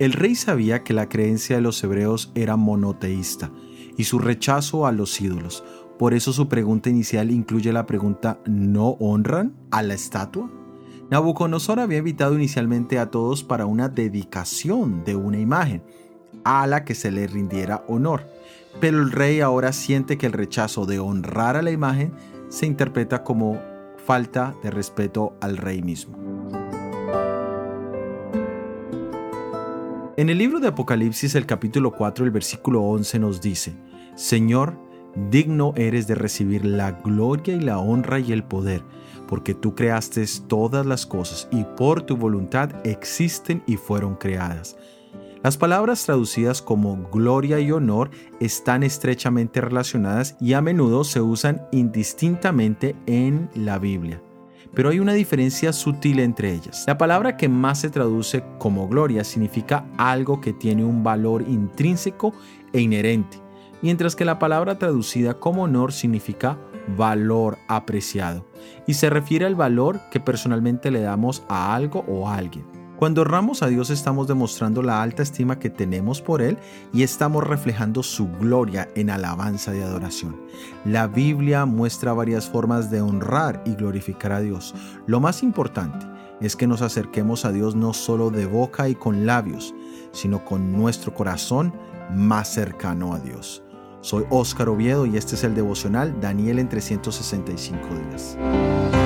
El rey sabía que la creencia de los hebreos era monoteísta y su rechazo a los ídolos. Por eso su pregunta inicial incluye la pregunta ¿no honran a la estatua? Nabucodonosor había invitado inicialmente a todos para una dedicación de una imagen, a la que se le rindiera honor. Pero el rey ahora siente que el rechazo de honrar a la imagen se interpreta como falta de respeto al rey mismo. En el libro de Apocalipsis el capítulo 4 el versículo 11 nos dice, Señor, digno eres de recibir la gloria y la honra y el poder, porque tú creaste todas las cosas y por tu voluntad existen y fueron creadas. Las palabras traducidas como gloria y honor están estrechamente relacionadas y a menudo se usan indistintamente en la Biblia. Pero hay una diferencia sutil entre ellas. La palabra que más se traduce como gloria significa algo que tiene un valor intrínseco e inherente, mientras que la palabra traducida como honor significa valor apreciado y se refiere al valor que personalmente le damos a algo o a alguien. Cuando honramos a Dios estamos demostrando la alta estima que tenemos por Él y estamos reflejando su gloria en alabanza y adoración. La Biblia muestra varias formas de honrar y glorificar a Dios. Lo más importante es que nos acerquemos a Dios no solo de boca y con labios, sino con nuestro corazón más cercano a Dios. Soy Óscar Oviedo y este es el devocional Daniel en 365 días.